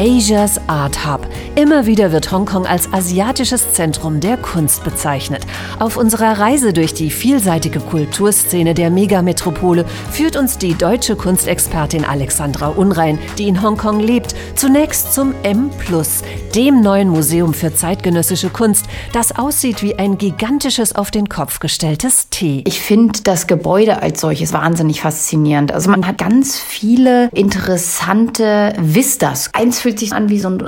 Asia's Art Hub. Immer wieder wird Hongkong als asiatisches Zentrum der Kunst bezeichnet. Auf unserer Reise durch die vielseitige Kulturszene der Megametropole führt uns die deutsche Kunstexpertin Alexandra Unrein, die in Hongkong lebt, zunächst zum M+, dem neuen Museum für zeitgenössische Kunst, das aussieht wie ein gigantisches auf den Kopf gestelltes T. Ich finde das Gebäude als solches wahnsinnig faszinierend. Also man hat ganz viele interessante Vistas. Eins fühlt sich an wie so ein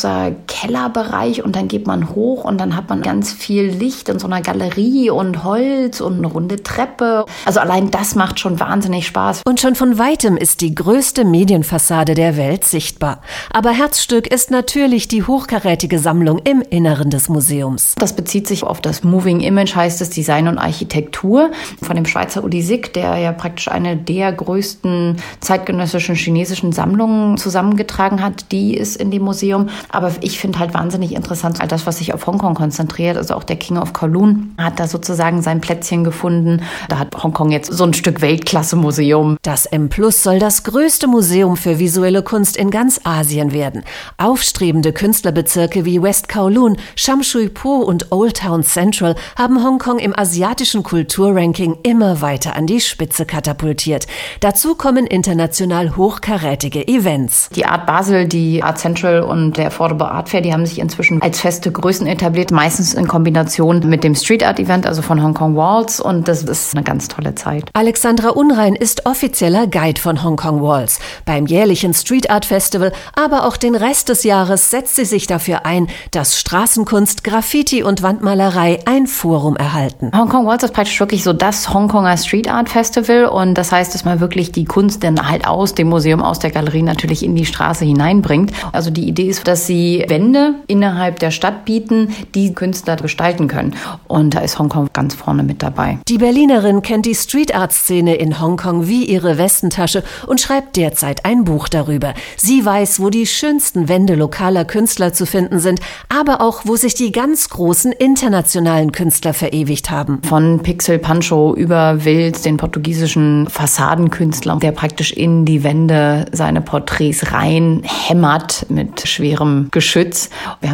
riesengroßer Kellerbereich und dann geht man hoch und dann hat man ganz viel Licht in so einer Galerie und Holz und eine runde Treppe. Also allein das macht schon wahnsinnig Spaß. Und schon von weitem ist die größte Medienfassade der Welt sichtbar. Aber Herzstück ist natürlich die hochkarätige Sammlung im Inneren des Museums. Das bezieht sich auf das Moving Image, heißt es Design und Architektur von dem Schweizer Udi Sick, der ja praktisch eine der größten zeitgenössischen chinesischen Sammlungen zusammengetragen hat. Die ist in dem Museum. Aber ich finde halt wahnsinnig interessant, all das, was sich auf Hongkong konzentriert. Also auch der King of Kowloon hat da sozusagen sein Plätzchen gefunden. Da hat Hongkong jetzt so ein Stück Weltklasse-Museum. Das M Plus soll das größte Museum für visuelle Kunst in ganz Asien werden. Aufstrebende Künstlerbezirke wie West Kowloon, Sham Shui Po und Old Town Central haben Hongkong im asiatischen Kulturranking immer weiter an die Spitze katapultiert. Dazu kommen international hochkarätige Events. Die Art Basel, die Art Central und der Affordable Art Fair, die haben sich inzwischen als feste Größen etabliert, meistens in Kombination mit dem Street Art Event, also von Hong Kong Walls. Und das ist eine ganz tolle Zeit. Alexandra Unrein ist offizieller Guide von Hong Kong Walls. Beim jährlichen Street Art Festival, aber auch den Rest des Jahres setzt sie sich dafür ein, dass Straßenkunst, Graffiti und Wandmalerei ein Forum erhalten. Hong Kong Walls ist praktisch wirklich so das Hongkonger Street Art Festival und das heißt, dass man wirklich die Kunst dann halt aus dem Museum, aus der Galerie natürlich in die Straße hineinbringt. Also die Idee ist, dass sie Wände innerhalb der Stadt bieten, die Künstler gestalten können. Und da ist Hongkong ganz vorne mit dabei. Die Berlinerin kennt die Street Art Szene in Hongkong wie ihre Westentasche und schreibt derzeit ein Buch darüber. Sie weiß, wo die schönsten Wände lokaler Künstler zu finden sind, aber auch, wo sich die ganz großen internationalen Künstler verewigt haben. Von Pixel Pancho über Wild, den portugiesischen Fassadenkünstler, der praktisch in die Wände seine Porträts rein hämmert mit schwerem Geschütz. Wir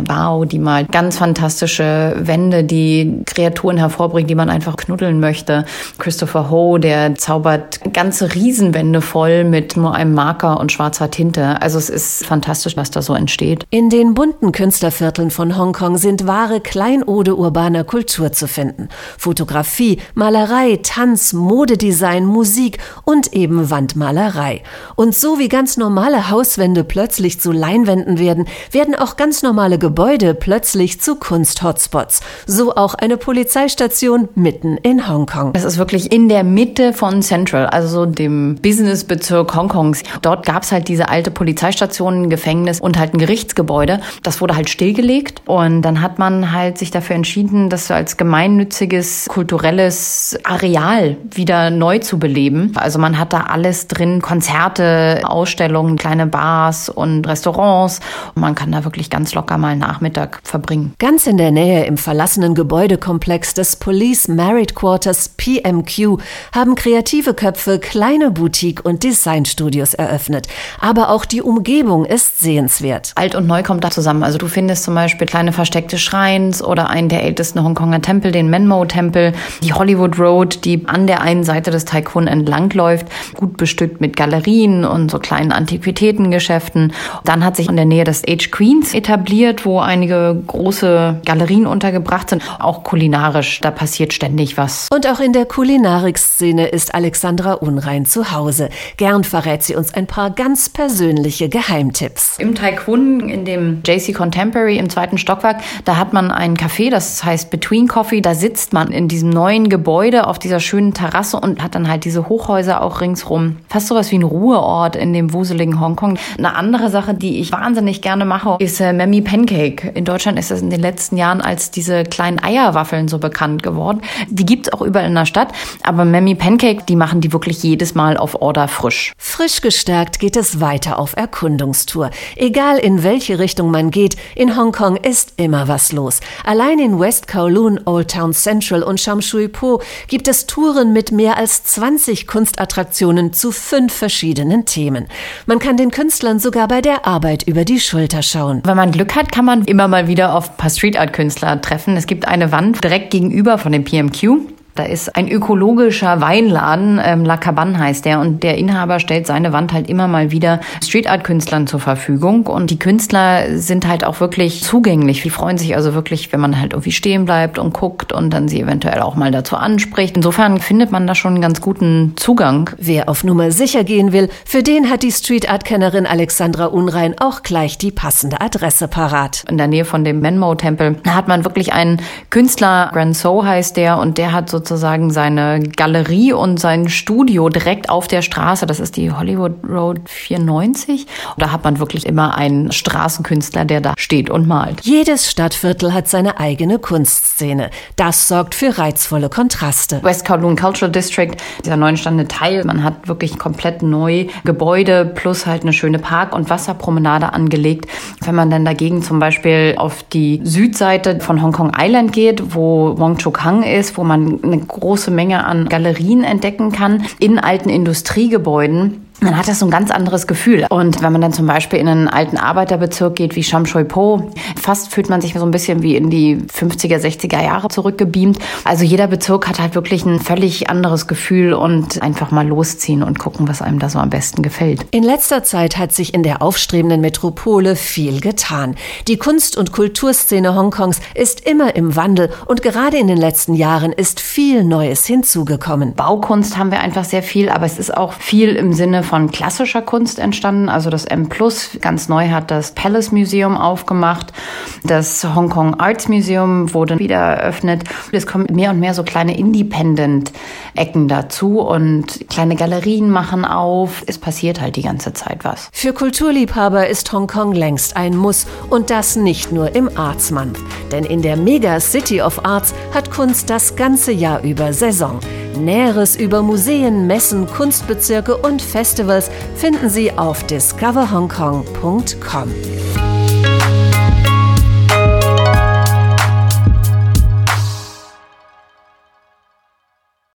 die mal ganz fantastische Wände, die Kreaturen hervorbringt, die man einfach knuddeln möchte. Christopher Ho, der zaubert ganze Riesenwände voll mit nur einem Marker und schwarzer Tinte. Also es ist fantastisch, was da so entsteht. In den bunten Künstlervierteln von Hongkong sind wahre Kleinode urbaner Kultur zu finden. Fotografie, Malerei, Tanz, Modedesign, Musik und eben Wandmalerei. Und so wie ganz normale Hauswände plötzlich zu Leinwänden werden, werden auch ganz normale Gebäude plötzlich zu Kunsthotspots. So auch eine Polizeistation mitten in Hongkong. Das ist wirklich in der Mitte von Central, also dem Businessbezirk Hongkongs. Dort gab es halt diese alte Polizeistation, ein Gefängnis und halt ein Gerichtsgebäude. Das wurde halt stillgelegt und dann hat man halt sich dafür entschieden, das als gemeinnütziges kulturelles Areal wieder neu zu beleben. Also man hat da alles drin, Konzerte, Ausstellungen, kleine Bars und Restaurants. Und man kann da wirklich ganz locker mal einen Nachmittag verbringen. Ganz in der Nähe im verlassenen Gebäudekomplex des Police Married Quarters PMQ haben kreative Köpfe kleine Boutique- und Designstudios eröffnet. Aber auch die Umgebung ist sehenswert. Alt und neu kommt da zusammen. Also du findest zum Beispiel kleine versteckte Schreins oder einen der ältesten Hongkonger Tempel, den Menmo-Tempel, die Hollywood Road, die an der einen Seite des Taikun entlangläuft, gut bestückt mit Galerien und so kleinen Antiquitätengeschäften. Dann hat sich in der Nähe des Age Queens etabliert, wo einige große Galerien untergebracht sind, auch kulinarisch. Da passiert ständig was. Und auch in der Kulinarikszene ist Alexandra Unrein zu Hause. Gern verrät sie uns ein paar ganz persönliche Geheimtipps. Im Taikun, in dem JC Contemporary im zweiten Stockwerk, da hat man ein Café, das heißt Between Coffee. Da sitzt man in diesem neuen Gebäude auf dieser schönen Terrasse und hat dann halt diese Hochhäuser auch ringsrum. Fast sowas wie ein Ruheort in dem wuseligen Hongkong. Eine andere Sache, die ich wahnsinnig gerne mache, mache, ist äh, Mammy Pancake. In Deutschland ist das in den letzten Jahren als diese kleinen Eierwaffeln so bekannt geworden. Die gibt's auch überall in der Stadt, aber Mammy Pancake, die machen die wirklich jedes Mal auf Order frisch. Frisch gestärkt geht es weiter auf Erkundungstour. Egal in welche Richtung man geht, in Hongkong ist immer was los. Allein in West Kowloon, Old Town Central und Sham Shui Po gibt es Touren mit mehr als 20 Kunstattraktionen zu fünf verschiedenen Themen. Man kann den Künstlern sogar bei der Arbeit über die Schulter schauen. Wenn man Glück hat, kann man immer mal wieder auf ein paar Street Art Künstler treffen. Es gibt eine Wand direkt gegenüber von dem PMQ. Da ist ein ökologischer Weinladen, ähm, La Cabane heißt der, und der Inhaber stellt seine Wand halt immer mal wieder Street Art Künstlern zur Verfügung. Und die Künstler sind halt auch wirklich zugänglich. Die freuen sich also wirklich, wenn man halt irgendwie stehen bleibt und guckt und dann sie eventuell auch mal dazu anspricht. Insofern findet man da schon einen ganz guten Zugang. Wer auf Nummer sicher gehen will, für den hat die Street Art Kennerin Alexandra Unrein auch gleich die passende Adresse parat. In der Nähe von dem Menmo Tempel hat man wirklich einen Künstler, Grand So heißt der, und der hat so sozusagen seine Galerie und sein Studio direkt auf der Straße. Das ist die Hollywood Road 94. Da hat man wirklich immer einen Straßenkünstler, der da steht und malt. Jedes Stadtviertel hat seine eigene Kunstszene. Das sorgt für reizvolle Kontraste. West Kowloon Cultural District, dieser neu entstandene Teil, man hat wirklich komplett neu Gebäude plus halt eine schöne Park- und Wasserpromenade angelegt. Wenn man dann dagegen zum Beispiel auf die Südseite von Hong Kong Island geht, wo Wong Chuk Hang ist, wo man eine eine große Menge an Galerien entdecken kann in alten Industriegebäuden man hat das so ein ganz anderes Gefühl. Und wenn man dann zum Beispiel in einen alten Arbeiterbezirk geht wie Sham Shui Po, fast fühlt man sich so ein bisschen wie in die 50er, 60er Jahre zurückgebeamt. Also jeder Bezirk hat halt wirklich ein völlig anderes Gefühl und einfach mal losziehen und gucken, was einem da so am besten gefällt. In letzter Zeit hat sich in der aufstrebenden Metropole viel getan. Die Kunst- und Kulturszene Hongkongs ist immer im Wandel und gerade in den letzten Jahren ist viel Neues hinzugekommen. Baukunst haben wir einfach sehr viel, aber es ist auch viel im Sinne von klassischer Kunst entstanden. Also das M Plus ganz neu hat das Palace Museum aufgemacht. Das Hong Kong Arts Museum wurde wieder eröffnet. Es kommen mehr und mehr so kleine Independent-Ecken dazu und kleine Galerien machen auf. Es passiert halt die ganze Zeit was. Für Kulturliebhaber ist Hongkong längst ein Muss und das nicht nur im Arts Month. Denn in der Mega City of Arts hat Kunst das ganze Jahr über Saison. Näheres über Museen, Messen, Kunstbezirke und Festivals finden Sie auf discoverhongkong.com.